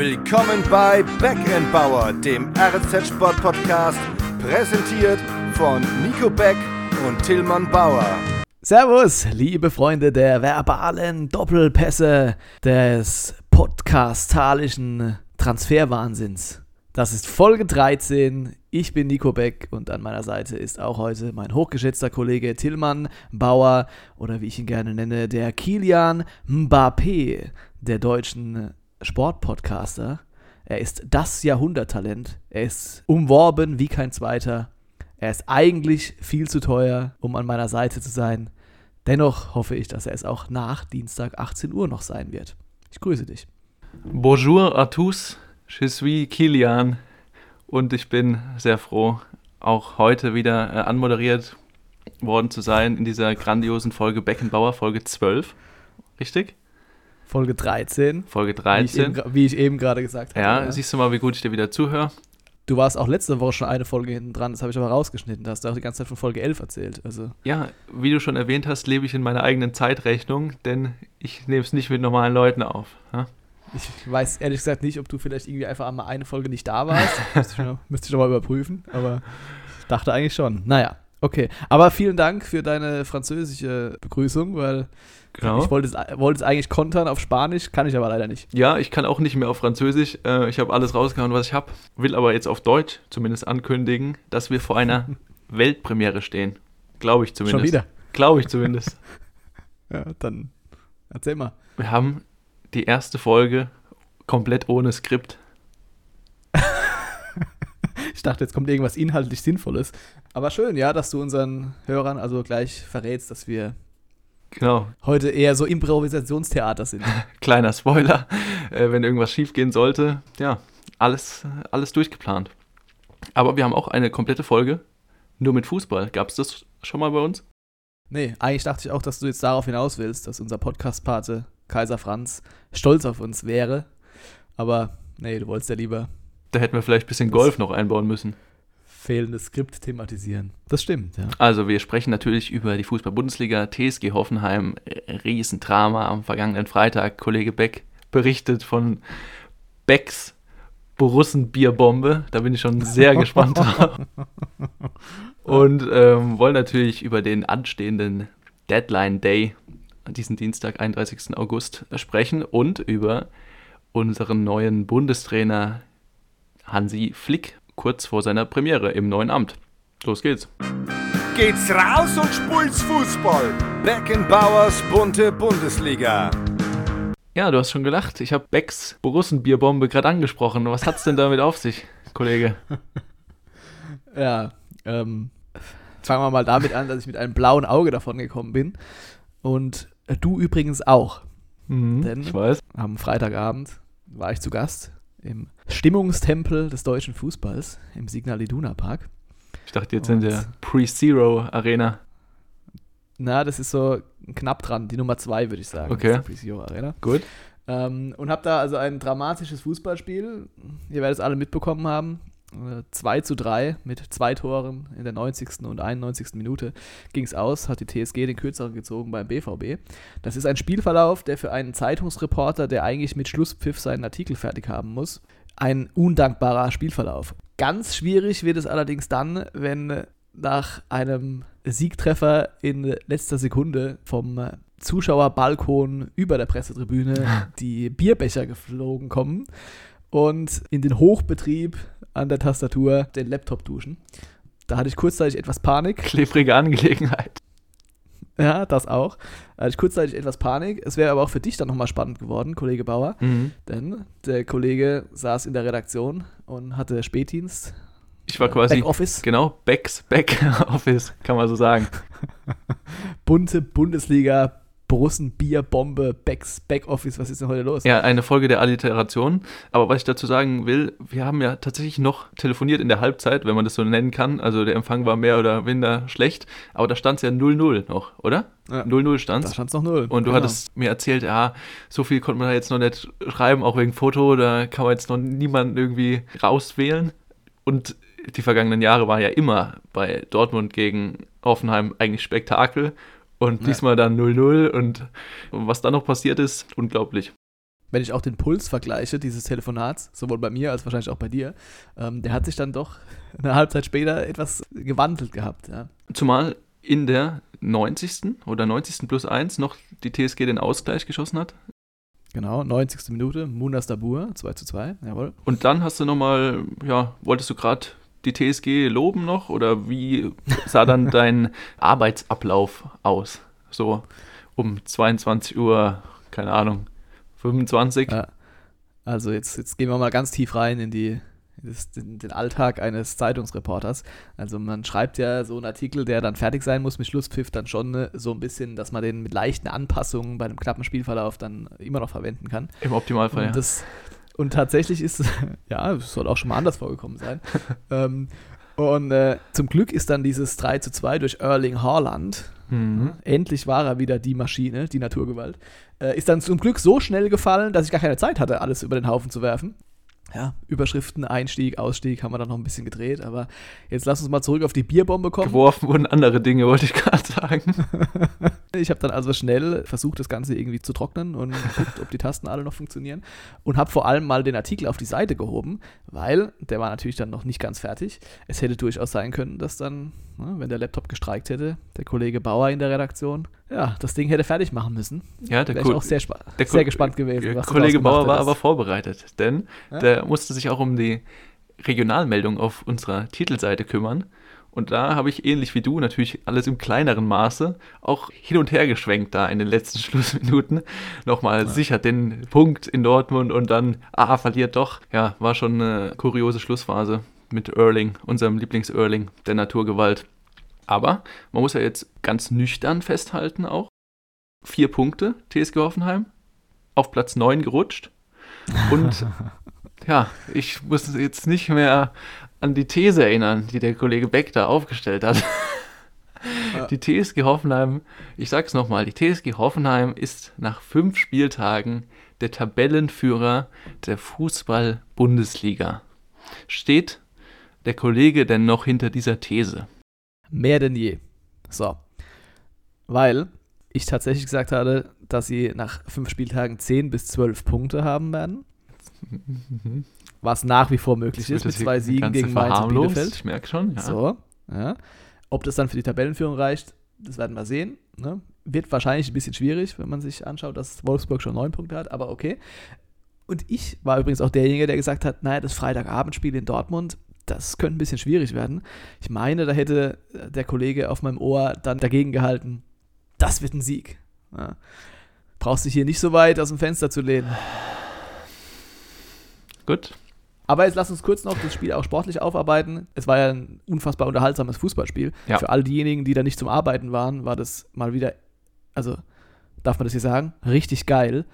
Willkommen bei Bauer, dem RZ Sport Podcast, präsentiert von Nico Beck und Tillmann Bauer. Servus, liebe Freunde der verbalen Doppelpässe des podcastalischen Transferwahnsinns. Das ist Folge 13. Ich bin Nico Beck und an meiner Seite ist auch heute mein hochgeschätzter Kollege Tillmann Bauer oder wie ich ihn gerne nenne, der Kilian Mbappé der deutschen Sportpodcaster. Er ist das Jahrhunderttalent. Er ist umworben wie kein zweiter. Er ist eigentlich viel zu teuer, um an meiner Seite zu sein. Dennoch hoffe ich, dass er es auch nach Dienstag 18 Uhr noch sein wird. Ich grüße dich. Bonjour à tous. Je suis Kilian und ich bin sehr froh, auch heute wieder äh, anmoderiert worden zu sein in dieser grandiosen Folge Beckenbauer, Folge 12. Richtig? Folge 13. Folge 13. Wie ich eben, gerade gesagt habe. Ja, ja, siehst du mal, wie gut ich dir wieder zuhöre. Du warst auch letzte Woche schon eine Folge hinten dran, das habe ich aber rausgeschnitten. Da hast du auch die ganze Zeit von Folge 11 erzählt. Also. Ja, wie du schon erwähnt hast, lebe ich in meiner eigenen Zeitrechnung, denn ich nehme es nicht mit normalen Leuten auf. Ja? Ich weiß ehrlich gesagt nicht, ob du vielleicht irgendwie einfach einmal eine Folge nicht da warst. müsste, ich noch, müsste ich noch mal überprüfen, aber ich dachte eigentlich schon. Naja, okay. Aber vielen Dank für deine französische Begrüßung, weil genau. ich wollte es, wollte es eigentlich kontern auf Spanisch, kann ich aber leider nicht. Ja, ich kann auch nicht mehr auf Französisch. Äh, ich habe alles rausgehauen, was ich habe. Will aber jetzt auf Deutsch zumindest ankündigen, dass wir vor einer Weltpremiere stehen. Glaube ich zumindest. Schon wieder? Glaube ich zumindest. ja, dann erzähl mal. Wir haben die erste Folge komplett ohne Skript. ich dachte, jetzt kommt irgendwas inhaltlich Sinnvolles. Aber schön, ja, dass du unseren Hörern also gleich verrätst, dass wir genau. heute eher so Improvisationstheater sind. Kleiner Spoiler, äh, wenn irgendwas schiefgehen sollte. Ja, alles, alles durchgeplant. Aber wir haben auch eine komplette Folge nur mit Fußball. Gab es das schon mal bei uns? Nee, eigentlich dachte ich auch, dass du jetzt darauf hinaus willst, dass unser Podcast-Pate Kaiser Franz stolz auf uns wäre. Aber nee, du wolltest ja lieber. Da hätten wir vielleicht ein bisschen Golf noch einbauen müssen. Fehlendes Skript thematisieren. Das stimmt, ja. Also, wir sprechen natürlich über die Fußball-Bundesliga, TSG Hoffenheim, Riesendrama am vergangenen Freitag. Kollege Beck berichtet von Becks Borussenbierbombe. Da bin ich schon sehr gespannt drauf. Und ähm, wollen natürlich über den anstehenden Deadline Day diesen Dienstag, 31. August, sprechen und über unseren neuen Bundestrainer Hansi Flick kurz vor seiner Premiere im neuen Amt. Los geht's. Geht's raus und spult's Fußball. Beckenbauers bunte Bundesliga. Ja, du hast schon gelacht. Ich habe Becks Borussenbierbombe gerade angesprochen. Was hat's denn damit auf sich, Kollege? ja, ähm, fangen wir mal damit an, dass ich mit einem blauen Auge davon gekommen bin. Und Du übrigens auch. Mhm, Denn ich weiß. Am Freitagabend war ich zu Gast im Stimmungstempel des deutschen Fußballs im Signal Iduna Park. Ich dachte jetzt Und in der Pre-Zero Arena. Na, das ist so knapp dran, die Nummer zwei, würde ich sagen. Okay. Pre-Zero Arena. Gut. Ähm, und habe da also ein dramatisches Fußballspiel, ihr werdet es alle mitbekommen haben, 2 äh, zu 3 mit zwei Toren in der 90. und 91. Minute ging es aus, hat die TSG den kürzeren gezogen beim BVB. Das ist ein Spielverlauf, der für einen Zeitungsreporter, der eigentlich mit Schlusspfiff seinen Artikel fertig haben muss, ein undankbarer Spielverlauf. Ganz schwierig wird es allerdings dann, wenn nach einem Siegtreffer in letzter Sekunde vom Zuschauerbalkon über der Pressetribüne die Bierbecher geflogen kommen und in den Hochbetrieb an der Tastatur den Laptop duschen. Da hatte ich kurzzeitig etwas Panik. Klebrige Angelegenheit. Ja, das auch. Da hatte ich kurzzeitig etwas Panik. Es wäre aber auch für dich dann nochmal spannend geworden, Kollege Bauer. Mhm. Denn der Kollege saß in der Redaktion und hatte Spätdienst. Ich war quasi. Backoffice. Genau, Backs, Backoffice, kann man so sagen. Bunte Bundesliga Borussen, Bier, Bombe, Backs, Backoffice, was ist denn heute los? Ja, eine Folge der Alliteration. Aber was ich dazu sagen will, wir haben ja tatsächlich noch telefoniert in der Halbzeit, wenn man das so nennen kann. Also der Empfang war mehr oder minder schlecht, aber da stand es ja 0-0 noch, oder? 0-0 ja, stand Da stand es noch 0. Und du genau. hattest mir erzählt, ja, so viel konnte man da jetzt noch nicht schreiben, auch wegen Foto, da kann man jetzt noch niemanden irgendwie rauswählen. Und die vergangenen Jahre waren ja immer bei Dortmund gegen Hoffenheim eigentlich Spektakel. Und diesmal dann 0-0 und was dann noch passiert ist, unglaublich. wenn ich auch den Puls vergleiche dieses Telefonats, sowohl bei mir als wahrscheinlich auch bei dir, ähm, der hat sich dann doch eine Halbzeit später etwas gewandelt gehabt. Ja. Zumal in der 90. oder 90. plus 1 noch die TSG den Ausgleich geschossen hat. Genau, 90. Minute, Munas Dabur, 2 zu 2, jawohl. Und dann hast du nochmal, ja, wolltest du gerade die TSG loben noch oder wie sah dann dein Arbeitsablauf aus? So um 22 Uhr, keine Ahnung, 25? Ja. Also jetzt, jetzt gehen wir mal ganz tief rein in die das, den, den, Alltag eines Zeitungsreporters. Also man schreibt ja so einen Artikel, der dann fertig sein muss mit Schlusspfiff, dann schon ne, so ein bisschen, dass man den mit leichten Anpassungen bei einem knappen Spielverlauf dann immer noch verwenden kann. Im Optimalfall, und ja. Und tatsächlich ist, ja, es soll auch schon mal anders vorgekommen sein. ähm, und äh, zum Glück ist dann dieses 3 zu 2 durch Erling Haaland, mhm. endlich war er wieder die Maschine, die Naturgewalt, äh, ist dann zum Glück so schnell gefallen, dass ich gar keine Zeit hatte, alles über den Haufen zu werfen ja, Überschriften, Einstieg, Ausstieg haben wir dann noch ein bisschen gedreht, aber jetzt lass uns mal zurück auf die Bierbombe kommen. Geworfen wurden andere Dinge, wollte ich gerade sagen. ich habe dann also schnell versucht, das Ganze irgendwie zu trocknen und geguckt, ob die Tasten alle noch funktionieren und habe vor allem mal den Artikel auf die Seite gehoben, weil der war natürlich dann noch nicht ganz fertig. Es hätte durchaus sein können, dass dann, na, wenn der Laptop gestreikt hätte, der Kollege Bauer in der Redaktion, ja, das Ding hätte fertig machen müssen. Ja, der Wäre ich auch sehr, sehr gespannt gewesen. Der Kollege Bauer war aber vorbereitet, denn ja? der musste sich auch um die Regionalmeldung auf unserer Titelseite kümmern. Und da habe ich ähnlich wie du natürlich alles im kleineren Maße auch hin und her geschwenkt da in den letzten Schlussminuten. Nochmal ja. sichert den Punkt in Dortmund und dann, ah, verliert doch. Ja, war schon eine kuriose Schlussphase mit Erling, unserem Lieblings-Erling, der Naturgewalt. Aber man muss ja jetzt ganz nüchtern festhalten auch. Vier Punkte, TSG Hoffenheim, auf Platz 9 gerutscht. Und ja, ich muss jetzt nicht mehr an die These erinnern, die der Kollege Beck da aufgestellt hat. Die TSG Hoffenheim, ich sag's nochmal, die TSG Hoffenheim ist nach fünf Spieltagen der Tabellenführer der Fußball-Bundesliga. Steht der Kollege denn noch hinter dieser These? Mehr denn je. So. Weil ich tatsächlich gesagt hatte, dass sie nach fünf Spieltagen 10 bis 12 Punkte haben werden. Was nach wie vor möglich ist mit zwei Siegen gegen Mainz und Bielefeld. Ich merke schon, ja. So, ja. Ob das dann für die Tabellenführung reicht, das werden wir sehen. Ne? Wird wahrscheinlich ein bisschen schwierig, wenn man sich anschaut, dass Wolfsburg schon neun Punkte hat, aber okay. Und ich war übrigens auch derjenige, der gesagt hat, naja, das Freitagabendspiel in Dortmund, das könnte ein bisschen schwierig werden. Ich meine, da hätte der Kollege auf meinem Ohr dann dagegen gehalten, das wird ein Sieg. Ja. Brauchst dich hier nicht so weit aus dem Fenster zu lehnen. Gut. Aber jetzt lass uns kurz noch das Spiel auch sportlich aufarbeiten. Es war ja ein unfassbar unterhaltsames Fußballspiel. Ja. Für all diejenigen, die da nicht zum Arbeiten waren, war das mal wieder, also darf man das hier sagen, richtig geil.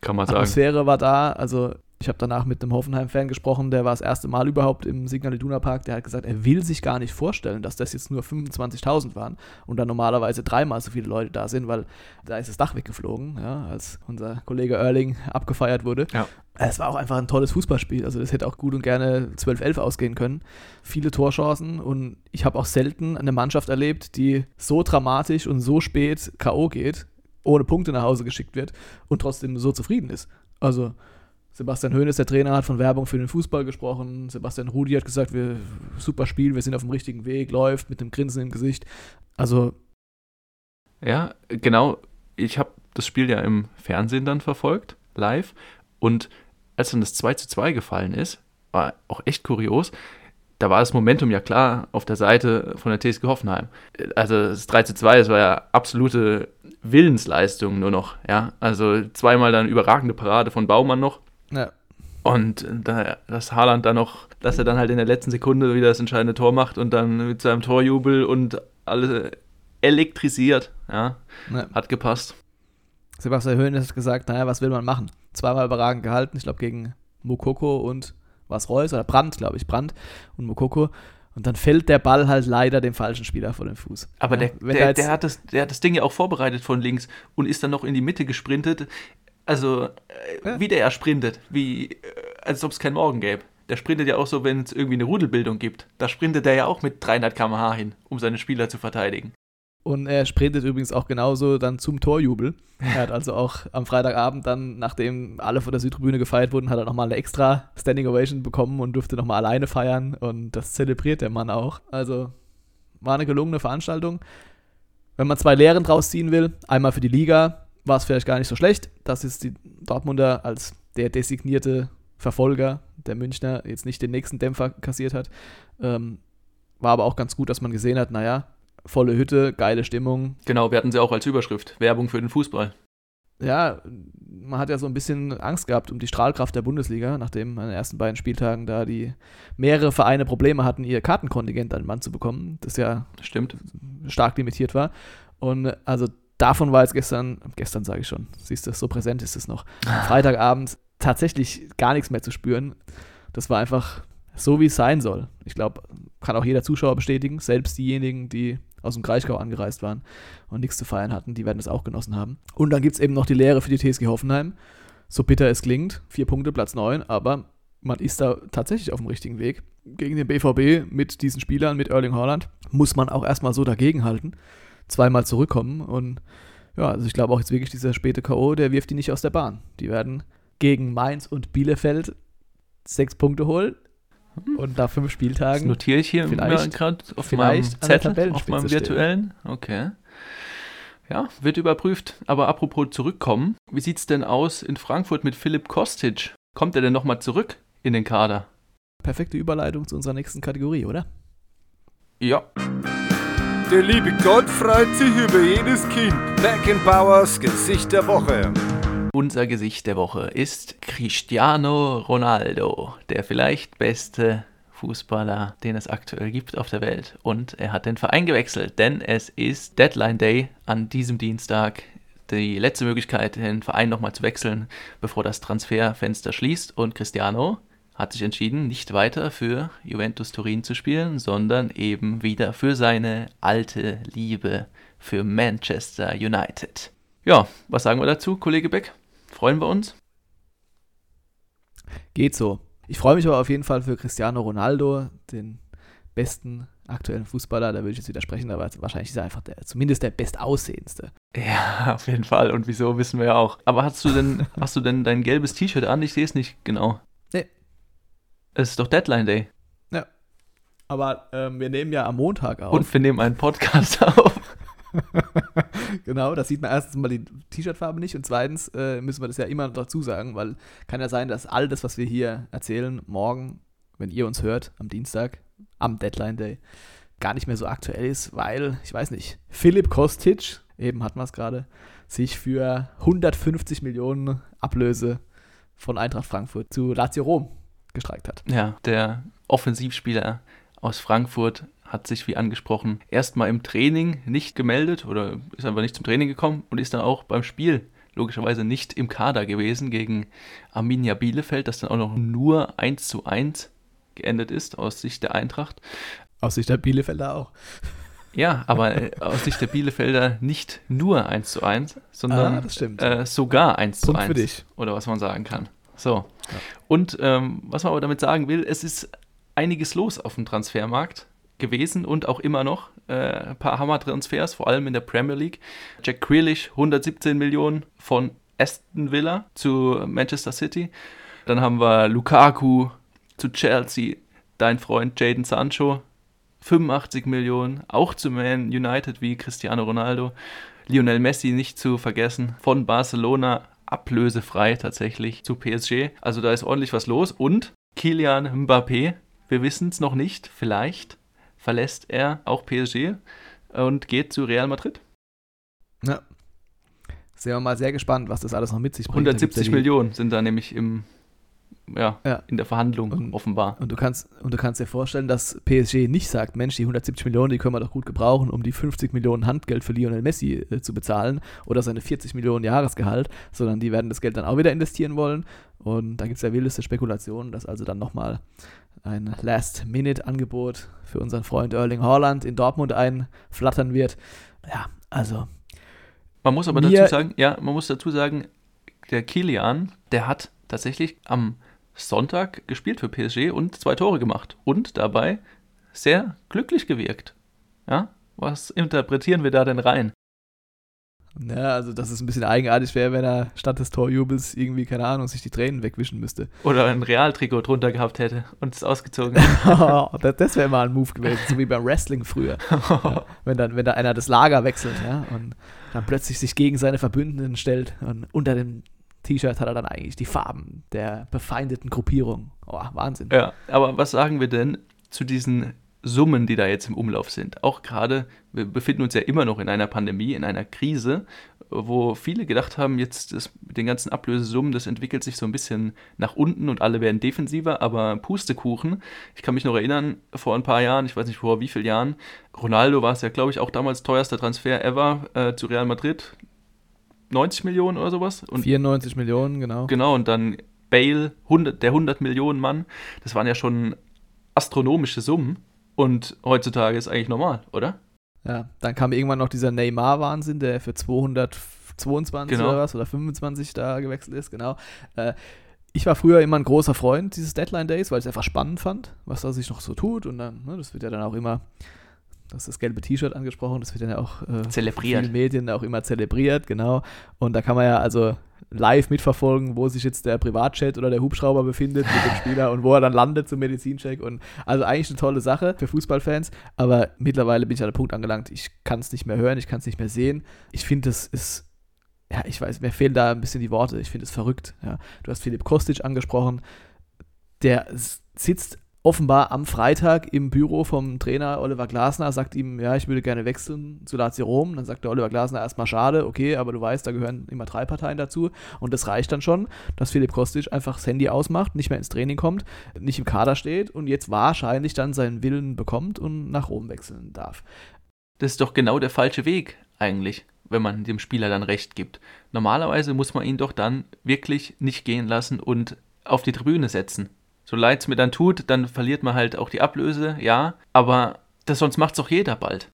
Kann man sagen. Atmosphäre war da, also ich habe danach mit einem Hoffenheim-Fan gesprochen, der war das erste Mal überhaupt im Signal Iduna Park. Der hat gesagt, er will sich gar nicht vorstellen, dass das jetzt nur 25.000 waren und dann normalerweise dreimal so viele Leute da sind, weil da ist das Dach weggeflogen, ja, als unser Kollege Erling abgefeiert wurde. Ja. Es war auch einfach ein tolles Fußballspiel. Also, das hätte auch gut und gerne 12-11 ausgehen können. Viele Torchancen und ich habe auch selten eine Mannschaft erlebt, die so dramatisch und so spät K.O. geht, ohne Punkte nach Hause geschickt wird und trotzdem so zufrieden ist. Also, Sebastian Hoeneß, der Trainer, hat von Werbung für den Fußball gesprochen. Sebastian Rudi hat gesagt, wir, super Spiel, wir sind auf dem richtigen Weg, läuft mit einem Grinsen im Gesicht. Also. Ja, genau. Ich habe das Spiel ja im Fernsehen dann verfolgt, live. Und als dann das 2 zu 2 gefallen ist, war auch echt kurios. Da war das Momentum ja klar auf der Seite von der TSG Hoffenheim. Also das 3 zu 2, das war ja absolute Willensleistung nur noch. Ja, also zweimal dann überragende Parade von Baumann noch. Und da, dass Haaland dann noch, dass er dann halt in der letzten Sekunde wieder das entscheidende Tor macht und dann mit seinem Torjubel und alles elektrisiert, ja, ja. hat gepasst. Sebastian Hoeneß hat gesagt, naja, was will man machen? Zweimal überragend gehalten, ich glaube gegen Mokoko und was Reus oder Brandt, glaube ich, Brandt und Mokoko. Und dann fällt der Ball halt leider dem falschen Spieler vor den Fuß. Aber ja, der, der, der, hat das, der hat das Ding ja auch vorbereitet von links und ist dann noch in die Mitte gesprintet. Also, äh, ja. wie der ja sprintet, wie, äh, als ob es keinen Morgen gäbe. Der sprintet ja auch so, wenn es irgendwie eine Rudelbildung gibt. Da sprintet er ja auch mit 300 km/h hin, um seine Spieler zu verteidigen. Und er sprintet übrigens auch genauso dann zum Torjubel. Er hat also auch am Freitagabend dann, nachdem alle von der Südtribüne gefeiert wurden, hat er nochmal eine extra Standing Ovation bekommen und durfte nochmal alleine feiern. Und das zelebriert der Mann auch. Also war eine gelungene Veranstaltung. Wenn man zwei Lehren draus ziehen will, einmal für die Liga, war es vielleicht gar nicht so schlecht, dass jetzt die Dortmunder als der designierte Verfolger der Münchner jetzt nicht den nächsten Dämpfer kassiert hat. Ähm, war aber auch ganz gut, dass man gesehen hat, naja, volle Hütte, geile Stimmung. Genau, wir hatten sie auch als Überschrift. Werbung für den Fußball. Ja, man hat ja so ein bisschen Angst gehabt um die Strahlkraft der Bundesliga, nachdem an den ersten beiden Spieltagen da die mehrere Vereine Probleme hatten, ihr Kartenkontingent an den Mann zu bekommen, das ja Stimmt. stark limitiert war. Und also davon war jetzt gestern, gestern sage ich schon, siehst du, so präsent ist es noch, Freitagabend tatsächlich gar nichts mehr zu spüren. Das war einfach so, wie es sein soll. Ich glaube, kann auch jeder Zuschauer bestätigen, selbst diejenigen, die aus dem Kraichgau angereist waren und nichts zu feiern hatten, die werden das auch genossen haben. Und dann gibt es eben noch die Lehre für die TSG Hoffenheim. So bitter es klingt, vier Punkte, Platz neun, aber man ist da tatsächlich auf dem richtigen Weg. Gegen den BVB mit diesen Spielern, mit Erling Haaland, muss man auch erstmal so dagegenhalten, zweimal zurückkommen und ja, also ich glaube auch jetzt wirklich dieser späte K.O., der wirft die nicht aus der Bahn. Die werden gegen Mainz und Bielefeld sechs Punkte holen und nach fünf Das Spieltagen notiere ich hier gerade auf meinem Zettel, auf meinem stehen. virtuellen. Okay. Ja, wird überprüft. Aber apropos zurückkommen, wie sieht es denn aus in Frankfurt mit Philipp Kostic? Kommt er denn nochmal zurück in den Kader? perfekte Überleitung zu unserer nächsten Kategorie, oder? Ja, Der liebe Gott freut sich über jedes Kind. Beckenbauers Gesicht der Woche. unser Gesicht der Woche ist Cristiano Ronaldo, der vielleicht beste Fußballer, den es aktuell gibt auf der Welt. Und er hat den Verein gewechselt, denn es ist Deadline Day an diesem Dienstag. Die letzte Möglichkeit, den Verein nochmal zu wechseln, bevor das Transferfenster schließt. Und Cristiano hat sich entschieden, nicht weiter für Juventus Turin zu spielen, sondern eben wieder für seine alte Liebe für Manchester United. Ja, was sagen wir dazu, Kollege Beck? Freuen wir uns? Geht so. Ich freue mich aber auf jeden Fall für Cristiano Ronaldo, den besten aktuellen Fußballer. Da würde ich jetzt widersprechen, aber wahrscheinlich ist er einfach der, zumindest der bestaussehendste. Ja, auf jeden Fall. Und wieso wissen wir ja auch. Aber hast du denn, hast du denn dein gelbes T-Shirt an? Ich sehe es nicht genau. Es ist doch Deadline Day. Aber ähm, wir nehmen ja am Montag auf. Und wir nehmen einen Podcast auf. genau, da sieht man erstens mal die T-Shirt-Farbe nicht und zweitens äh, müssen wir das ja immer dazu sagen, weil kann ja sein, dass all das, was wir hier erzählen, morgen, wenn ihr uns hört, am Dienstag, am Deadline Day, gar nicht mehr so aktuell ist, weil, ich weiß nicht, Philipp Kostic, eben hatten wir es gerade, sich für 150 Millionen Ablöse von Eintracht Frankfurt zu Lazio Rom gestreikt hat. Ja, der Offensivspieler aus Frankfurt hat sich, wie angesprochen, erstmal im Training nicht gemeldet oder ist einfach nicht zum Training gekommen und ist dann auch beim Spiel logischerweise nicht im Kader gewesen gegen Arminia Bielefeld, das dann auch noch nur 1 zu 1 geendet ist aus Sicht der Eintracht. Aus Sicht der Bielefelder auch. Ja, aber äh, aus Sicht der Bielefelder nicht nur 1 zu 1, sondern Ah, äh, sogar 1 zu Punkt 1. für dich. Oder was man sagen kann. So. Und ähm, was man aber damit sagen will, es ist einiges los auf dem Transfermarkt gewesen und auch immer noch. Äh, ein paar Hammer-Transfers, vor allem in der Premier League. Jack Grealish, 117 Millionen von Aston Villa zu Manchester City. Dann haben wir Lukaku zu Chelsea, dein Freund Jaden Sancho, 85 Millionen, auch zu Man United wie Cristiano Ronaldo. Lionel Messi nicht zu vergessen, von Barcelona ablösefrei tatsächlich zu PSG. Also da ist ordentlich was los. Und Kilian Mbappé, wir wissen es noch nicht, vielleicht verlässt er auch PSG und geht zu Real Madrid. Ja. Sind wir mal sehr gespannt, was das alles noch mit sich bringt. Da gibt's 170 ja die- Millionen sind da nämlich im, ja, Ja. in der Verhandlung Und- offenbar. Und du kannst, und du kannst dir vorstellen, dass PSG nicht sagt, Mensch, die 170 Millionen, die können wir doch gut gebrauchen, um die 50 Millionen Handgeld für Lionel Messi äh, zu bezahlen oder seine 40 Millionen Jahresgehalt, sondern die werden das Geld dann auch wieder investieren wollen. Und da gibt es ja wildeste Spekulationen, dass also dann nochmal ein Last-Minute-Angebot für unseren Freund Erling Haaland in Dortmund einflattern wird. Ja, also Man muss aber dazu sagen, ja, man muss dazu sagen, der Kilian, der hat tatsächlich am Sonntag gespielt für PSG und zwei Tore gemacht und dabei sehr glücklich gewirkt. Ja, Was interpretieren wir da denn rein? Ja, also dass es ein bisschen eigenartig wäre, wenn er statt des Torjubels irgendwie, keine Ahnung, sich die Tränen wegwischen müsste. Oder ein Realtrikot drunter gehabt hätte und es ausgezogen. das das wäre mal ein Move gewesen, so wie beim Wrestling früher. Ja, wenn, dann, wenn da einer das Lager wechselt ja, und dann plötzlich sich gegen seine Verbündeten stellt und unter dem T-Shirt hat er dann eigentlich die Farben der befeindeten Gruppierung. Oh, Wahnsinn. Ja, aber was sagen wir denn zu diesen Summen, die da jetzt im Umlauf sind. Auch gerade, wir befinden uns ja immer noch in einer Pandemie, in einer Krise, wo viele gedacht haben, jetzt mit den ganzen Ablösesummen, das entwickelt sich so ein bisschen nach unten und alle werden defensiver, aber Pustekuchen. Ich kann mich noch erinnern, vor ein paar Jahren, ich weiß nicht vor wie vielen Jahren, Ronaldo war es ja, glaube ich, auch damals teuerster Transfer ever äh, zu Real Madrid. 90 Millionen oder sowas. Und 94 Millionen, genau. Genau, und dann Bale, 100, der 100 Millionen Mann. Das waren ja schon astronomische Summen. Und heutzutage ist eigentlich normal, oder? Ja, dann kam irgendwann noch dieser Neymar-Wahnsinn, der für 222 genau. oder was oder 25 da gewechselt ist, genau. Äh, ich war früher immer ein großer Freund dieses Deadline Days, weil ich es einfach spannend fand, was da sich noch so tut. Und dann, ne, das wird ja dann auch immer, das ist das gelbe T-Shirt angesprochen, das wird dann ja auch äh, zelebriert. in den Medien auch immer zelebriert, genau. Und da kann man ja also live mitverfolgen, wo sich jetzt der Privatchat oder der Hubschrauber befindet mit dem Spieler und wo er dann landet zum Medizincheck. Und also eigentlich eine tolle Sache für Fußballfans, aber mittlerweile bin ich an dem Punkt angelangt, ich kann es nicht mehr hören, ich kann es nicht mehr sehen. Ich finde, das ist ja, ich weiß, mir fehlen da ein bisschen die Worte. Ich finde es verrückt. Ja. Du hast Philipp Kostic angesprochen. Der sitzt offenbar am Freitag im Büro vom Trainer Oliver Glasner, sagt ihm, ja, ich würde gerne wechseln zu Lazio Rom. Dann sagt der Oliver Glasner erstmal schade, okay, aber du weißt, da gehören immer drei Parteien dazu. Und das reicht dann schon, dass Philipp Kostic einfach das Handy ausmacht, nicht mehr ins Training kommt, nicht im Kader steht und jetzt wahrscheinlich dann seinen Willen bekommt und nach Rom wechseln darf. Das ist doch genau der falsche Weg eigentlich wenn man dem Spieler dann recht gibt. Normalerweise muss man ihn doch dann wirklich nicht gehen lassen und auf die Tribüne setzen. So leid es mir dann tut, dann verliert man halt auch die Ablöse, ja, aber das sonst macht's doch jeder bald.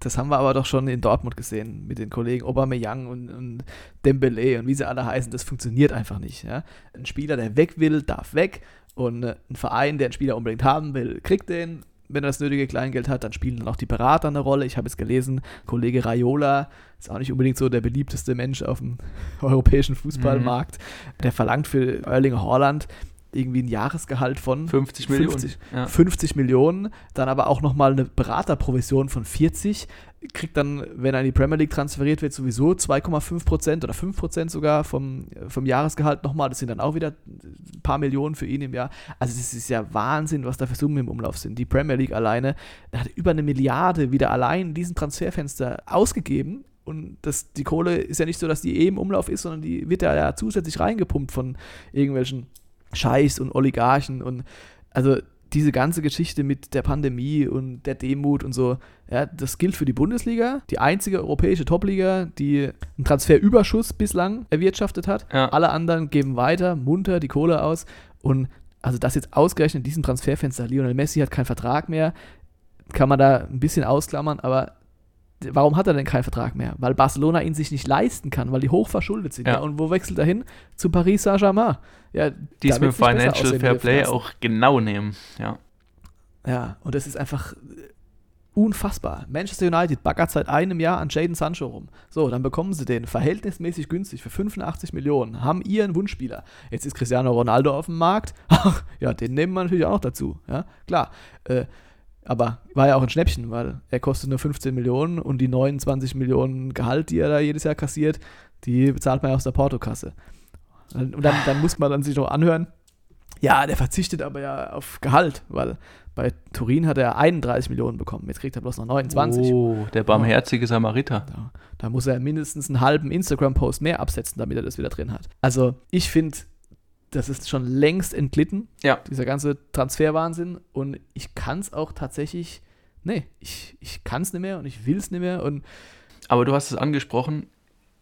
Das haben wir aber doch schon in Dortmund gesehen mit den Kollegen Aubameyang und, und Dembele und wie sie alle heißen. Das funktioniert einfach nicht. Ja? Ein Spieler, der weg will, darf weg und äh, ein Verein, der einen Spieler unbedingt haben will, kriegt den. Wenn er das nötige Kleingeld hat, dann spielen dann auch die Berater eine Rolle. Ich habe es gelesen, Kollege Raiola ist auch nicht unbedingt so der beliebteste Mensch auf dem europäischen Fußballmarkt. Mhm. Der verlangt für Erling Haaland irgendwie ein Jahresgehalt von 50 Millionen. 50, ja. 50 Millionen, dann aber auch nochmal eine Beraterprovision von 40, kriegt dann, wenn er in die Premier League transferiert wird, sowieso 2,5 Prozent oder 5 Prozent sogar vom, vom Jahresgehalt nochmal. Das sind dann auch wieder ein paar Millionen für ihn im Jahr. Also es ist ja Wahnsinn, was da für Summen im Umlauf sind. Die Premier League alleine hat über eine Milliarde wieder allein in diesem Transferfenster ausgegeben und das, die Kohle ist ja nicht so, dass die eh im Umlauf ist, sondern die wird ja zusätzlich reingepumpt von irgendwelchen Scheichs und Oligarchen und also diese ganze Geschichte mit der Pandemie und der Demut und so, ja, das gilt für die Bundesliga, die einzige europäische Topliga, die einen Transferüberschuss bislang erwirtschaftet hat. Ja. Alle anderen geben weiter munter die Kohle aus und also das jetzt ausgerechnet in diesem Transferfenster, Lionel Messi hat keinen Vertrag mehr, kann man da ein bisschen ausklammern, aber warum hat er denn keinen Vertrag mehr? Weil Barcelona ihn sich nicht leisten kann, weil die hoch verschuldet sind. Ja. Ja? Und wo wechselt er hin? Zu Paris Saint-Germain. Ja, die es mit Financial Fair Play auch genau nehmen. Ja. Ja, und das ist einfach unfassbar. Manchester United baggert seit einem Jahr an Jaden Sancho rum. So, dann bekommen sie den verhältnismäßig günstig für 85 Millionen, haben ihren Wunschspieler. Jetzt ist Cristiano Ronaldo auf dem Markt. Ach, ja, den nehmen wir natürlich auch noch dazu. Ja, klar. Äh, aber war ja auch ein Schnäppchen, weil er kostet nur 15 Millionen und die 29 Millionen Gehalt, die er da jedes Jahr kassiert, die bezahlt man ja aus der Portokasse. Und dann, dann muss man dann sich noch anhören, ja, der verzichtet aber ja auf Gehalt, weil bei Turin hat er 31 Millionen bekommen, jetzt kriegt er bloß noch 29. Oh, der barmherzige Samariter. Da, da muss er mindestens einen halben Instagram-Post mehr absetzen, damit er das wieder drin hat. Also ich finde, das ist schon längst entglitten, ja. dieser ganze Transferwahnsinn. Und ich kann es auch tatsächlich, nee, ich, ich kann es nicht mehr und ich will es nicht mehr. Und Aber du hast es angesprochen,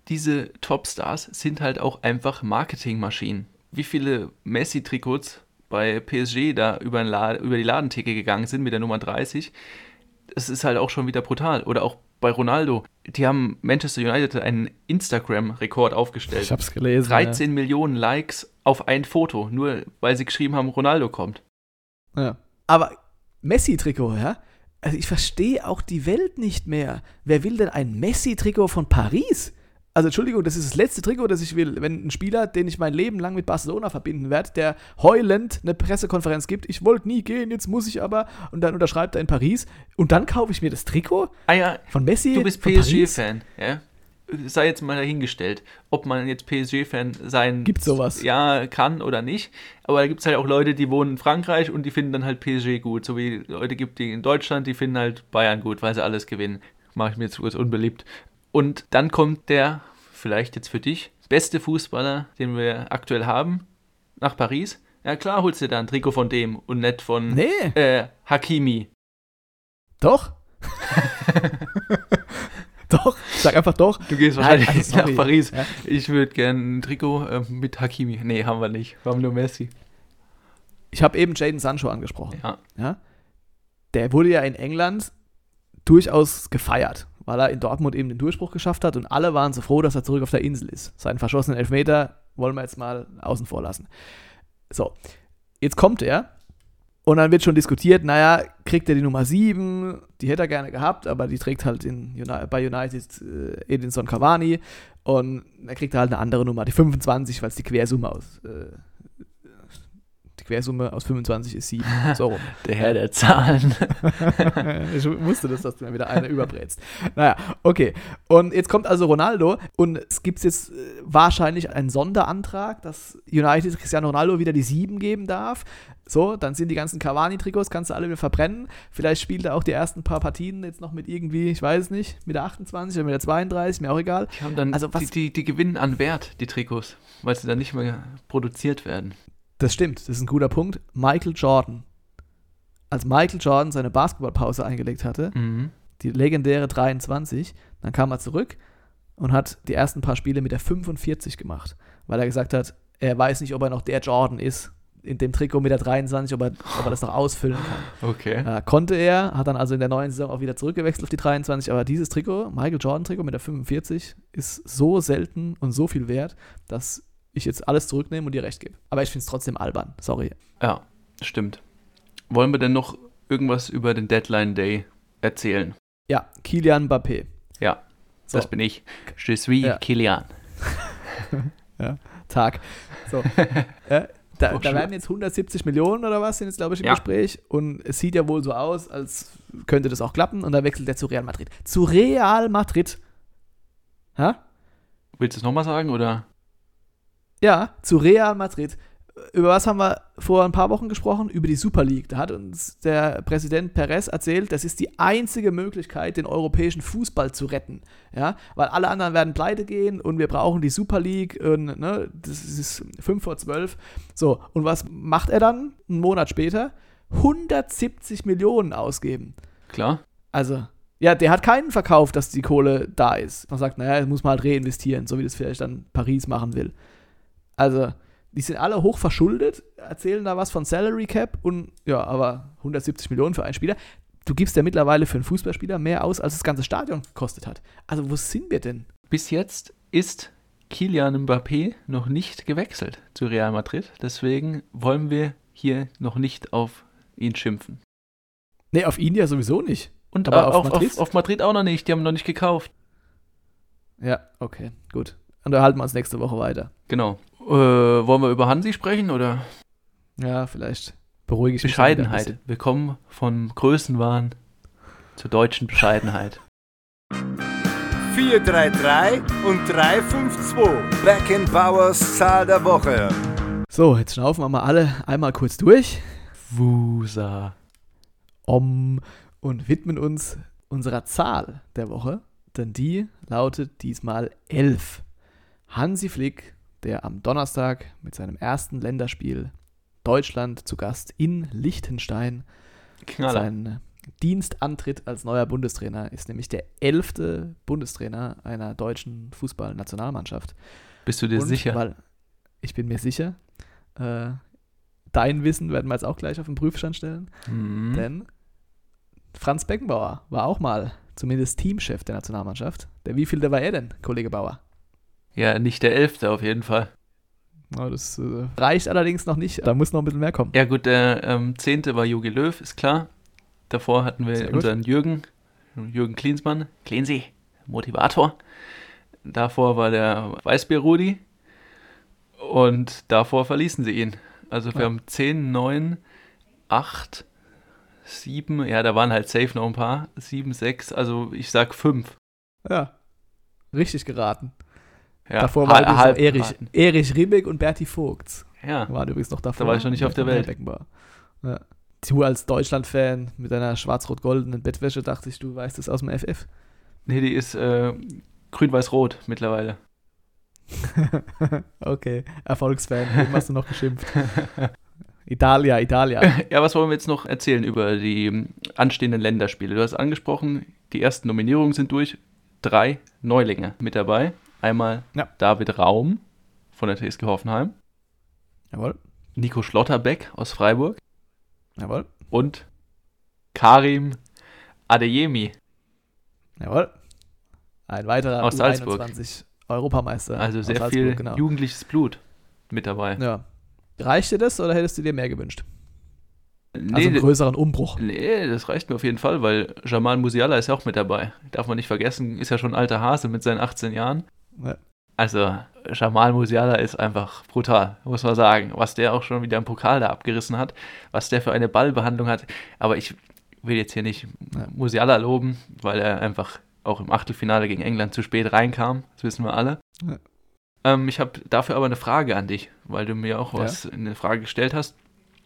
diese Topstars sind halt auch einfach Marketingmaschinen. Wie viele Messi-Trikots bei PSG da über, über die Ladentheke gegangen sind mit der Nummer 30, es ist halt auch schon wieder brutal. Oder auch bei Ronaldo. Die haben Manchester United einen Instagram-Rekord aufgestellt. Ich hab's gelesen. 13 ja. Millionen Likes auf ein Foto, nur weil sie geschrieben haben, Ronaldo kommt. Ja. Aber Messi-Trikot, ja? Also ich verstehe auch die Welt nicht mehr. Wer will denn ein Messi-Trikot von Paris? Also Entschuldigung, das ist das letzte Trikot, das ich will. Wenn ein Spieler, den ich mein Leben lang mit Barcelona verbinden werde, der heulend eine Pressekonferenz gibt, ich wollte nie gehen, jetzt muss ich aber, und dann unterschreibt er in Paris, und dann kaufe ich mir das Trikot Ah ja, von Messi. du bist? PSG-Fan, ja? Sei jetzt mal dahingestellt, ob man jetzt PSG-Fan sein Gibt's sowas? ja, kann oder nicht. Aber da gibt es halt auch Leute, die wohnen in Frankreich und die finden dann halt PSG gut. So wie Leute gibt, die in Deutschland, die finden halt Bayern gut, weil sie alles gewinnen. Mache ich mir jetzt kurz unbeliebt. Und dann kommt der, vielleicht jetzt für dich, beste Fußballer, den wir aktuell haben, nach Paris. Ja klar, holst du da ein Trikot von dem und nicht von Nee, äh, Hakimi. doch. doch, sag einfach doch. Du gehst Nein, wahrscheinlich also sorry. nach Paris. Ja. Ich würde gerne ein Trikot äh, mit Hakimi. Nee, haben wir nicht. Wir haben nur Messi. Ich habe eben Jaden Sancho angesprochen. Ja. Ja? Der wurde ja in England durchaus gefeiert, weil er in Dortmund eben den Durchbruch geschafft hat und alle waren so froh, dass er zurück auf der Insel ist. Seinen verschossenen Elfmeter wollen wir jetzt mal außen vor lassen. So, jetzt kommt er und dann wird schon diskutiert, naja, kriegt er die Nummer 7, die hätte er gerne gehabt, aber die trägt halt in, bei United äh, Edinson Cavani. Und dann kriegt er halt eine andere Nummer, die 25, weil es die Quersumme aus äh, die Quersumme aus 25 ist 7. So. Der Herr der Zahlen. ich wusste das, dass du mir wieder eine überbrätst. Naja, okay. Und jetzt kommt also Ronaldo und es gibt jetzt äh, wahrscheinlich einen Sonderantrag, dass United Cristiano Ronaldo wieder die 7 geben darf. So, dann sind die ganzen Cavani-Trikots, kannst du alle wieder verbrennen. Vielleicht spielt er auch die ersten paar Partien jetzt noch mit irgendwie, ich weiß es nicht, mit der 28 oder mit der 32, mir auch egal. Die haben dann, Also was- die, die, die gewinnen an Wert, die Trikots, weil sie dann nicht mehr produziert werden. Das stimmt, das ist ein guter Punkt. Michael Jordan. Als Michael Jordan seine Basketballpause eingelegt hatte, Mhm. die legendäre 23. Dann kam er zurück und hat die ersten paar Spiele mit der 45 gemacht, weil er gesagt hat, er weiß nicht, ob er noch der Jordan ist in dem Trikot mit der 23, ob er, ob er das noch ausfüllen kann. Okay. Äh, konnte er, hat dann also in der neuen Saison auch wieder zurückgewechselt auf die 23, aber dieses Trikot, Michael Jordan Trikot mit der 45, ist so selten und so viel wert, dass ich jetzt alles zurücknehme und dir recht gebe. Aber ich finde es trotzdem albern, sorry. Ja, stimmt. Wollen wir denn noch irgendwas über den Deadline Day erzählen? Ja, Kilian Mbappé. Ja, So. das bin ich. Je suis Ja. Kilian. Tag. So. äh, da, Auch da werden jetzt 170 Millionen oder was sind jetzt, glaube ich, im Ja. Gespräch. Und es sieht ja wohl so aus, als könnte das auch klappen. Und dann wechselt er zu Real Madrid. Zu Real Madrid. Ha? Willst du es nochmal sagen oder? Ja, zu Real Madrid. Über was haben wir vor ein paar Wochen gesprochen? Über die Super League. Da hat uns der Präsident Perez erzählt, das ist die einzige Möglichkeit, den europäischen Fußball zu retten. Ja, weil alle anderen werden pleite gehen und wir brauchen die Super League. Und, ne, das ist 5 vor 12. So, und was macht er dann einen Monat später? 170 Millionen ausgeben. Klar. Also, ja, der hat keinen verkauft, dass die Kohle da ist. Man sagt, naja, das muss man halt reinvestieren, so wie das vielleicht dann Paris machen will. Also, die sind alle hoch verschuldet, erzählen da was von Salary Cap und ja, aber 170 Millionen für einen Spieler. Du gibst ja mittlerweile für einen Fußballspieler mehr aus, als das ganze Stadion gekostet hat. Also, wo sind wir denn? Bis jetzt ist Kilian Mbappé noch nicht gewechselt zu Real Madrid. Deswegen wollen wir hier noch nicht auf ihn schimpfen. Nee, auf ihn ja sowieso nicht. Und Aber auf, auf auf, Madrid? auf, auf Madrid auch noch nicht. Die haben noch nicht gekauft. Ja, okay, gut. Und da halten wir uns nächste Woche weiter. Genau. Äh, wollen wir über Hansi sprechen oder Ja, vielleicht beruhige ich mich Bescheidenheit? Wir kommen vom Größenwahn zur deutschen Bescheidenheit. 433 und 352. Back Bowers Zahl der Woche. So, jetzt schnaufen wir mal alle einmal kurz durch. Wusa. Om und widmen uns unserer Zahl der Woche, denn die lautet diesmal 11. Hansi Flick, der am Donnerstag mit seinem ersten Länderspiel Deutschland zu Gast in Liechtenstein Knaller. seinen Dienstantritt als neuer Bundestrainer ist, nämlich der elfte Bundestrainer einer deutschen Fußballnationalmannschaft. Bist du dir Und sicher? Ich bin mir sicher, äh, dein Wissen werden wir jetzt auch gleich auf den Prüfstand stellen. Mhm. Denn Franz Beckenbauer war auch mal zumindest Teamchef der Nationalmannschaft. Der wievielte war er denn, Kollege Bauer? Ja, nicht der Elfte auf jeden Fall. Ja, das äh, reicht allerdings noch nicht. Da muss noch ein bisschen mehr kommen. Ja gut, der ähm, Zehnte war Jogi Löw, ist klar. Davor hatten wir unseren Jürgen, Jürgen Klinsmann, Klinsi, Motivator. Davor war der Weißbier Rudi und davor verließen sie ihn. Also wir Ja. haben 10, 9, 8, 7, ja, da waren halt safe noch ein paar, 7, 6, also ich sag 5. Ja. Richtig geraten. Ja, davor war übrigens halb noch Erich, geraten. Erich Ribbeck und Berti Vogts. Ja, Waren übrigens noch davor. war ich noch nicht auf der Welt. Ja. Du als Deutschland-Fan mit deiner schwarz-rot-goldenen Bettwäsche dachte ich, du weißt es aus dem FF. nee, die ist äh, grün-weiß-rot mittlerweile. okay, Erfolgsfan, eben hast du noch geschimpft. Italia, Italia. Ja, was wollen wir jetzt noch erzählen über die ähm, anstehenden Länderspiele? Du hast angesprochen, die ersten Nominierungen sind durch. Drei Neulinge mit dabei. Einmal Ja. David Raum von der TSG Hoffenheim, Jawohl, Nico Schlotterbeck aus Freiburg jawohl, und Karim Adeyemi. jawohl. Ein weiterer Aus Salzburg. U21 Europameister. Also sehr Salzburg, viel genau. jugendliches Blut mit dabei. Ja. Reicht dir das oder hättest du dir mehr gewünscht? Nee, Also einen größeren Umbruch. nee, das reicht mir auf jeden Fall, weil Jamal Musiala ist ja auch mit dabei. Darf man nicht vergessen, ist ja schon ein alter Hase mit seinen 18 Jahren. Ja. Also, Jamal Musiala ist einfach brutal, muss man sagen. Was der auch schon wieder im Pokal da abgerissen hat, was der für eine Ballbehandlung hat. Aber ich will jetzt hier nicht. Musiala loben, weil er einfach auch im Achtelfinale gegen England zu spät reinkam. Das wissen wir alle. Ja. Ähm, ich habe dafür aber eine Frage an dich, weil du mir auch Ja. was eine Frage gestellt hast.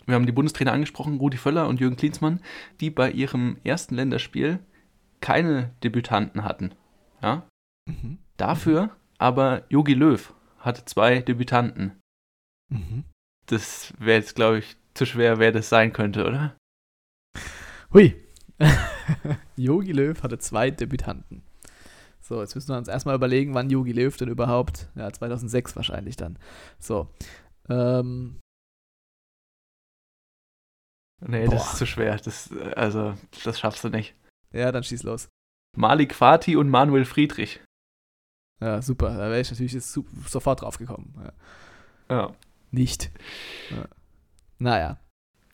Wir haben die Bundestrainer angesprochen, Rudi Völler und Jürgen Klinsmann, die bei ihrem ersten Länderspiel keine Debütanten hatten. Ja? Mhm. Dafür aber Jogi Löw hatte zwei Debütanten. Mhm. Das wäre jetzt, glaube ich, zu schwer, wer das sein könnte, oder? Hui. Yogi Löw hatte zwei Debütanten. So, jetzt müssen wir uns erstmal überlegen, wann Yogi Löw denn überhaupt, ja, 2006 wahrscheinlich dann. So, ähm, Nee, das Boah. ist zu schwer. Das, äh, also, das schaffst du nicht. ja, dann schieß los. Malik Fatih und Manuel Friedrich. Ja, super, da wäre ich natürlich jetzt sofort drauf gekommen. Ja. Ja. Nicht. Ja. Naja,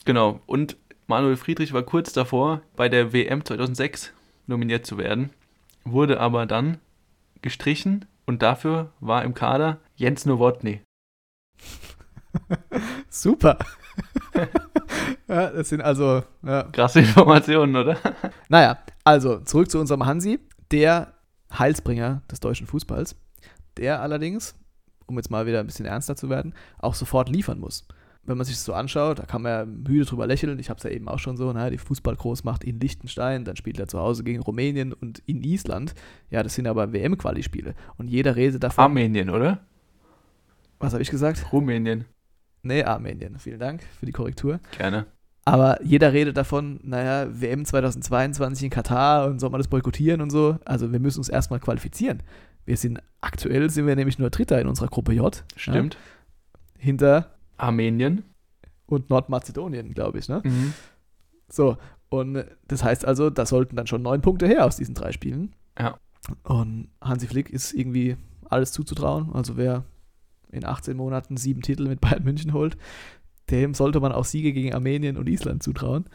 Genau. Und Manuel Friedrich war kurz davor, bei der WM 2006 nominiert zu werden, wurde aber dann gestrichen und dafür war im Kader Jens Nowotny. super. ja, das sind also, ja, Krasse Informationen, oder? Naja, also zurück zu unserem Hansi, der Heilsbringer des deutschen Fußballs, der allerdings, um jetzt mal wieder ein bisschen ernster zu werden, auch sofort liefern muss. Wenn man sich das so anschaut, da kann man ja müde drüber lächeln. Ich habe es ja eben auch schon so, na, die Fußballgroßmacht in Liechtenstein, dann spielt er zu Hause gegen Rumänien und in Island. Ja, das sind aber WM-Quali-Spiele. Und jeder redet davon. Armenien, oder? Was habe ich gesagt? Rumänien. Nee, Armenien. Vielen Dank für die Korrektur. Gerne. Aber jeder redet davon, naja, WM 2022 in Katar und soll man das boykottieren und so. Also wir müssen uns erstmal qualifizieren. Wir sind, aktuell sind wir nämlich nur Dritter in unserer Gruppe J. Stimmt. Ja, hinter Armenien. und Nordmazedonien, glaube ich, ne? Mhm. So, und das heißt also, da sollten dann schon neun Punkte her aus diesen drei Spielen. Ja. Und Hansi Flick ist irgendwie alles zuzutrauen. Also wer in 18 Monaten sieben Titel mit Bayern München holt, dem sollte man auch Siege gegen Armenien und Island zutrauen.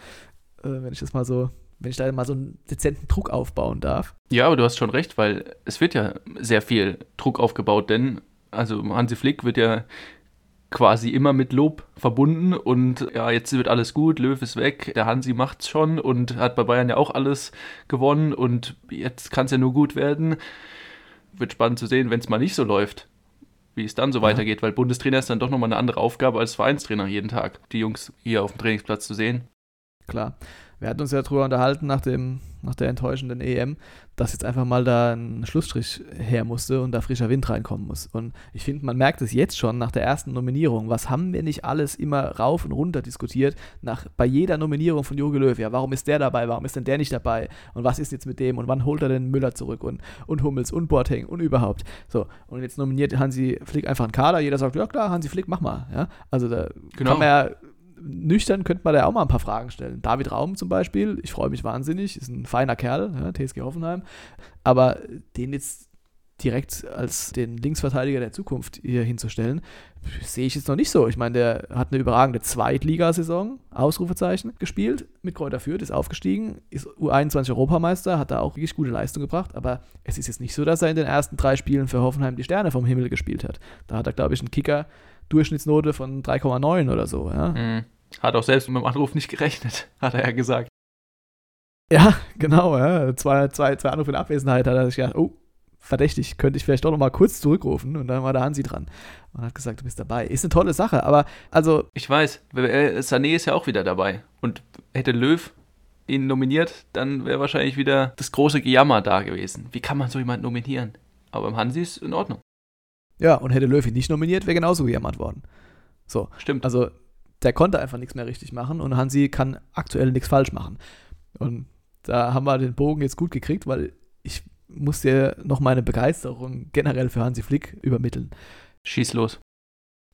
Äh, wenn ich das mal so, wenn ich da mal so einen dezenten Druck aufbauen darf. Ja, aber du hast schon recht, weil es wird ja sehr viel Druck aufgebaut, denn also Hansi Flick wird ja quasi immer mit Lob verbunden und ja, jetzt wird alles gut, Löw ist weg, der Hansi macht's schon und hat bei Bayern ja auch alles gewonnen und jetzt kann es ja nur gut werden. Wird spannend zu sehen, wenn es mal nicht so läuft, wie es dann so Ja. weitergeht, weil Bundestrainer ist dann doch nochmal eine andere Aufgabe als Vereinstrainer jeden Tag, die Jungs hier auf dem Trainingsplatz zu sehen. Klar. Wir hatten uns ja darüber unterhalten nach, dem, nach der enttäuschenden EM, dass jetzt einfach mal da ein Schlussstrich her musste und da frischer Wind reinkommen muss. Und ich finde, man merkt es jetzt schon nach der ersten Nominierung. Was haben wir nicht alles immer rauf und runter diskutiert nach, bei jeder Nominierung von Jogi Löw? Ja, warum ist der dabei? Warum ist denn der nicht dabei? Und was ist jetzt mit dem? Und wann holt er denn Müller zurück? Und, und Hummels und Boateng und überhaupt. So, und jetzt nominiert Hansi Flick einfach einen Kader. Jeder sagt, ja klar, Hansi Flick, mach mal. Ja? Also da Genau. kann man ja nüchtern könnte man da auch mal ein paar Fragen stellen. David Raum zum Beispiel, ich freue mich wahnsinnig, ist ein feiner Kerl, ja, TSG Hoffenheim, aber den jetzt direkt als den Linksverteidiger der Zukunft hier hinzustellen, sehe ich jetzt noch nicht so. Ich meine, der hat eine überragende Zweitligasaison, Ausrufezeichen, gespielt mit Kräuter Fürth, ist aufgestiegen, ist U21 Europameister, hat da auch wirklich gute Leistung gebracht, aber es ist jetzt nicht so, dass er in den ersten drei Spielen für Hoffenheim die Sterne vom Himmel gespielt hat. Da hat er, glaube ich, einen Kicker Durchschnittsnote von 3,9 oder so. Ja? Mhm. Hat auch selbst mit dem Anruf nicht gerechnet, hat er ja gesagt. Ja, genau. Ja. Zwei, zwei, zwei Anrufe in Abwesenheit hat er sich gedacht, oh, verdächtig, könnte ich vielleicht doch noch mal kurz zurückrufen und dann war der Hansi dran und hat gesagt, du bist dabei. Ist eine tolle Sache, aber also. Ich weiß, äh, Sané ist ja auch wieder dabei und hätte Löw ihn nominiert, dann wäre wahrscheinlich wieder das große Gejammer da gewesen. Wie kann man so jemanden nominieren? Aber im Hansi ist in Ordnung. Ja, und hätte Löw ihn nicht nominiert, wäre genauso gejammert worden. So. Stimmt. Also, der konnte einfach nichts mehr richtig machen und Hansi kann aktuell nichts falsch machen. Und da haben wir den Bogen jetzt gut gekriegt, weil ich muss dir noch meine Begeisterung generell für Hansi Flick übermitteln. Schieß los.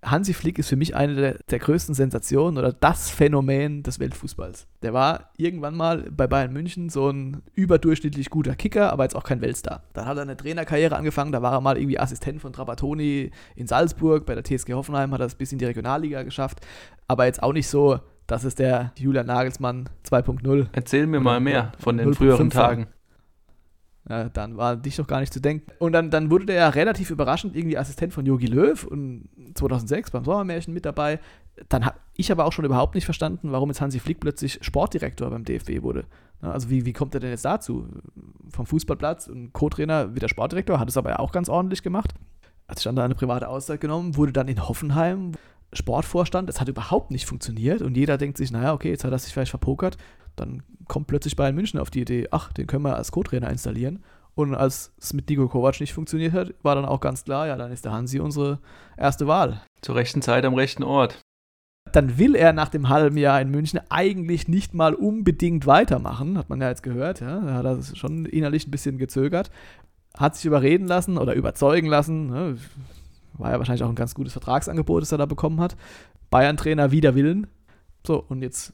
Hansi Flick ist für mich eine der, der, größten Sensationen oder das Phänomen des Weltfußballs. Der war irgendwann mal bei Bayern München so ein überdurchschnittlich guter Kicker, aber jetzt auch kein Weltstar. Dann hat er eine Trainerkarriere angefangen, da war er mal irgendwie Assistent von Trapattoni in Salzburg, bei der TSG Hoffenheim hat er es bis in die Regionalliga geschafft, aber jetzt auch nicht so, dass es der Julian Nagelsmann 2.0. Erzähl mir mal mehr von den früheren Tagen. Ja, dann war dich doch gar nicht zu denken. Und dann, dann wurde der ja relativ überraschend irgendwie Assistent von Jogi Löw und 2006 beim Sommermärchen mit dabei. Dann habe ich aber auch schon überhaupt nicht verstanden, warum jetzt Hansi Flick plötzlich Sportdirektor beim DFB wurde. Also wie, wie kommt er denn jetzt dazu? Vom Fußballplatz und Co-Trainer wieder Sportdirektor, hat es aber ja auch ganz ordentlich gemacht. Hat sich dann da eine private Auszeit genommen, wurde dann in Hoffenheim Sportvorstand. Das hat überhaupt nicht funktioniert und jeder denkt sich, naja, okay, jetzt hat er sich vielleicht verpokert. Dann kommt plötzlich Bayern München auf die Idee, ach, den können wir als Co-Trainer installieren. Und als es mit Nico Kovac nicht funktioniert hat, war dann auch ganz klar, ja, dann ist der Hansi unsere erste Wahl. Zur rechten Zeit am rechten Ort. Dann will er nach dem halben Jahr in München eigentlich nicht mal unbedingt weitermachen, hat man ja jetzt gehört. Ja. Da hat er schon innerlich ein bisschen gezögert. Hat sich überreden lassen oder überzeugen lassen. Ne. War ja wahrscheinlich auch ein ganz gutes Vertragsangebot, das er da bekommen hat. Bayern-Trainer wider Willen. So, und jetzt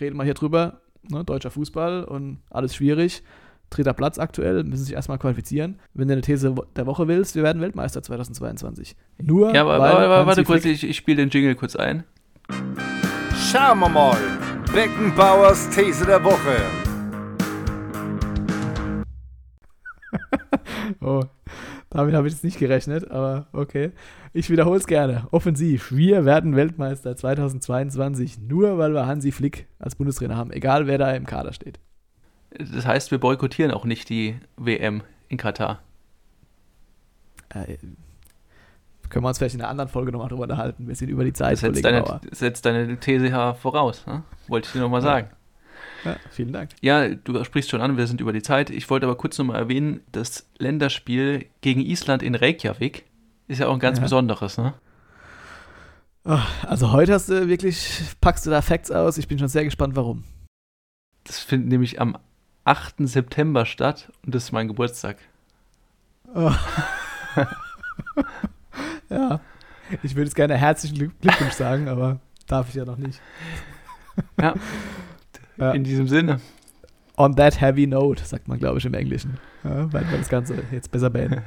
reden wir hier drüber ne, deutscher Fußball und alles schwierig. Dritter Platz aktuell, müssen sich erstmal qualifizieren. Wenn du eine These der Woche willst, wir werden Weltmeister 2022. Nur. Ja, aber, weil aber, warte kurz, ich, ich spiele den Jingle kurz ein. Schauen wir mal. Beckenbauers These der Woche. oh, damit habe ich jetzt nicht gerechnet, aber okay. Ich wiederhole es gerne. Offensiv. Wir werden Weltmeister 2022, nur weil wir Hansi Flick als Bundestrainer haben, egal wer da im Kader steht. Das heißt, wir boykottieren auch nicht die WM in Katar. Äh, können wir uns vielleicht in einer anderen Folge nochmal drüber unterhalten. Wir sind über die Zeit. Das setzt, deine, setzt deine These ja voraus. Ne? Wollte ich dir nochmal ja. sagen. Ja, vielen Dank. Ja, du sprichst schon an, wir sind über die Zeit. Ich wollte aber kurz nochmal erwähnen, das Länderspiel gegen Island in Reykjavik ist ja auch ein ganz ja. besonderes, ne? Oh, also heute hast du wirklich, packst du da Facts aus. Ich bin schon sehr gespannt, warum. Das findet nämlich am 8. September statt und das ist mein Geburtstag. Oh. ja, ich würde jetzt gerne herzlichen Glückwunsch sagen, aber darf ich ja noch nicht. ja. Ja. In diesem Sinne. On that heavy note, sagt man, glaube ich, im Englischen. Ja, weil wir das Ganze jetzt besser beenden.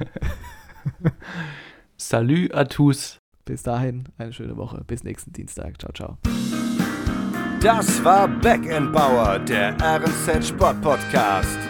Salut à tous. Bis dahin, eine schöne Woche. Bis nächsten Dienstag. Ciao, ciao. Das war Back Bauer, der RNZ Sport Podcast.